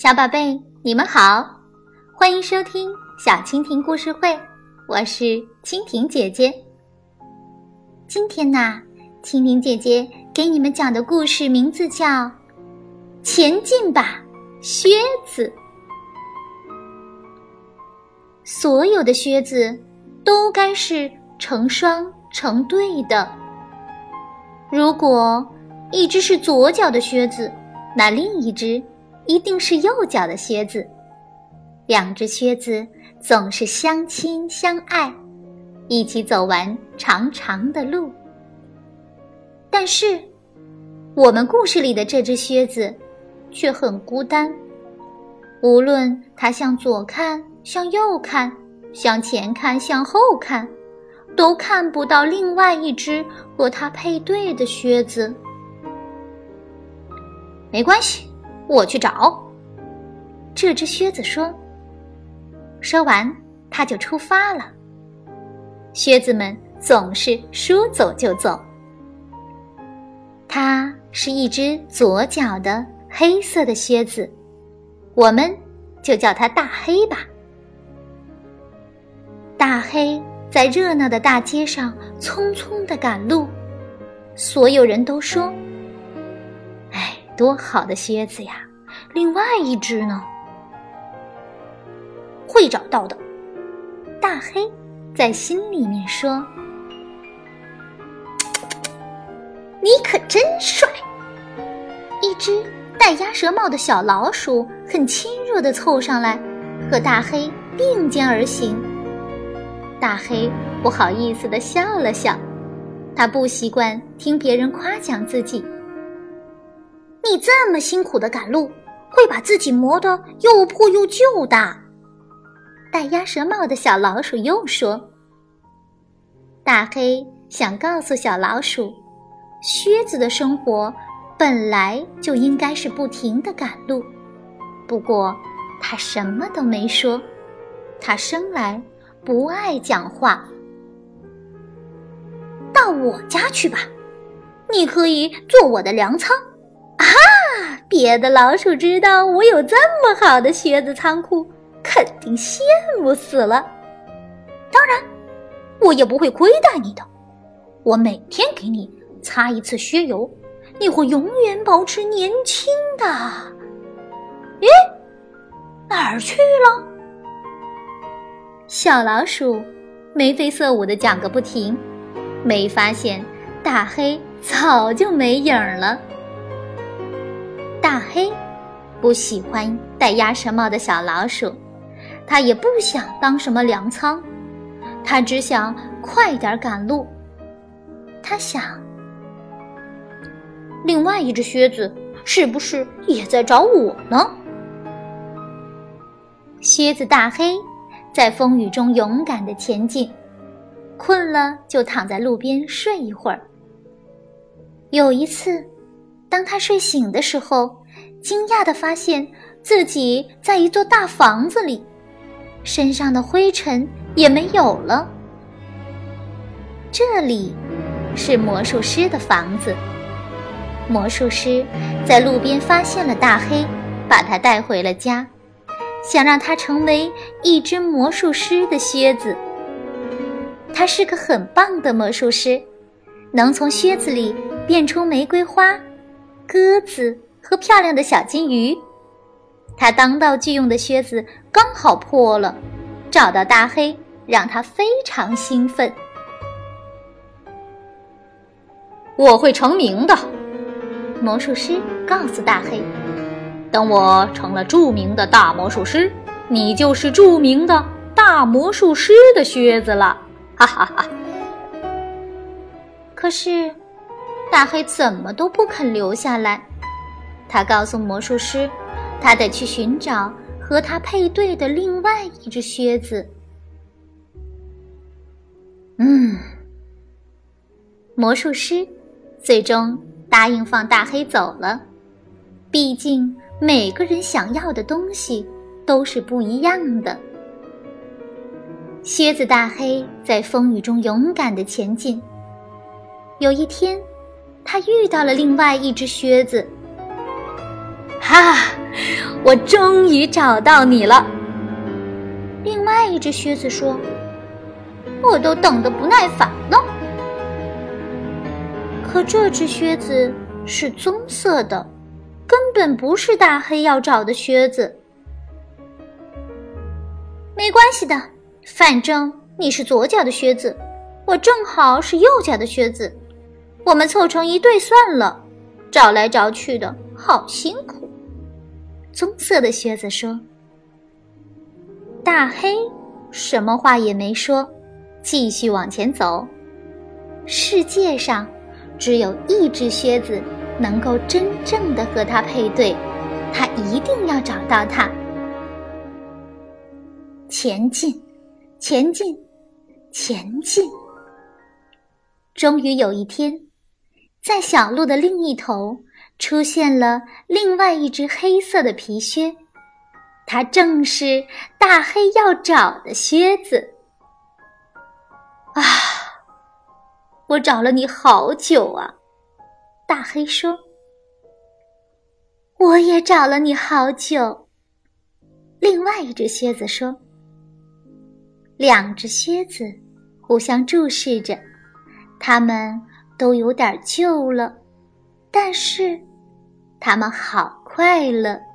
小宝贝，你们好，欢迎收听小蜻蜓故事会，我是蜻蜓姐姐。今天呢，蜻蜓姐姐给你们讲的故事名字叫《前进吧，靴子》。所有的靴子都该是成双成对的。如果一只是左脚的靴子，那另一只。一定是右脚的靴子，两只靴子总是相亲相爱，一起走完长长的路。但是，我们故事里的这只靴子却很孤单。无论它向左看、向右看、向前看、向后看，都看不到另外一只和它配对的靴子。没关系。我去找这只靴子。说，说完，他就出发了。靴子们总是说走就走。它是一只左脚的黑色的靴子，我们就叫它大黑吧。大黑在热闹的大街上匆匆的赶路，所有人都说。哎多好的靴子呀！另外一只呢？会找到的。大黑在心里面说：“你可真帅！”一只戴鸭舌帽的小老鼠很亲热的凑上来，和大黑并肩而行。大黑不好意思的笑了笑，他不习惯听别人夸奖自己。你这么辛苦的赶路，会把自己磨得又破又旧的。戴鸭舌帽的小老鼠又说：“大黑想告诉小老鼠，靴子的生活本来就应该是不停的赶路。不过，他什么都没说。他生来不爱讲话。到我家去吧，你可以做我的粮仓。”别的老鼠知道我有这么好的靴子仓库，肯定羡慕死了。当然，我也不会亏待你的。我每天给你擦一次靴油，你会永远保持年轻的。咦，哪儿去了？小老鼠眉飞色舞的讲个不停，没发现大黑早就没影儿了。黑不喜欢戴鸭舌帽的小老鼠，他也不想当什么粮仓，他只想快点赶路。他想，另外一只靴子是不是也在找我呢？靴子大黑在风雨中勇敢的前进，困了就躺在路边睡一会儿。有一次。当他睡醒的时候，惊讶的发现自己在一座大房子里，身上的灰尘也没有了。这里是魔术师的房子。魔术师在路边发现了大黑，把他带回了家，想让他成为一只魔术师的靴子。他是个很棒的魔术师，能从靴子里变出玫瑰花。鸽子和漂亮的小金鱼，他当道具用的靴子刚好破了，找到大黑，让他非常兴奋。我会成名的，魔术师告诉大黑：“等我成了著名的大魔术师，你就是著名的大魔术师的靴子了。”哈哈哈。可是。大黑怎么都不肯留下来，他告诉魔术师，他得去寻找和他配对的另外一只靴子。嗯，魔术师最终答应放大黑走了，毕竟每个人想要的东西都是不一样的。靴子大黑在风雨中勇敢的前进，有一天。他遇到了另外一只靴子，哈！我终于找到你了。”另外一只靴子说：“我都等得不耐烦了。”可这只靴子是棕色的，根本不是大黑要找的靴子。没关系的，反正你是左脚的靴子，我正好是右脚的靴子，我们凑成一对算了。找来找去的好辛苦。棕色的靴子说。大黑什么话也没说，继续往前走。世界上只有一只靴子能够真正的和它配对，它一定要找到它。前进，前进，前进。终于有一天，在小路的另一头出现了另外一只黑色的皮靴。它正是大黑要找的靴子啊！我找了你好久啊，大黑说。我也找了你好久。另外一只靴子说。两只靴子互相注视着，它们都有点旧了，但是他们好快乐。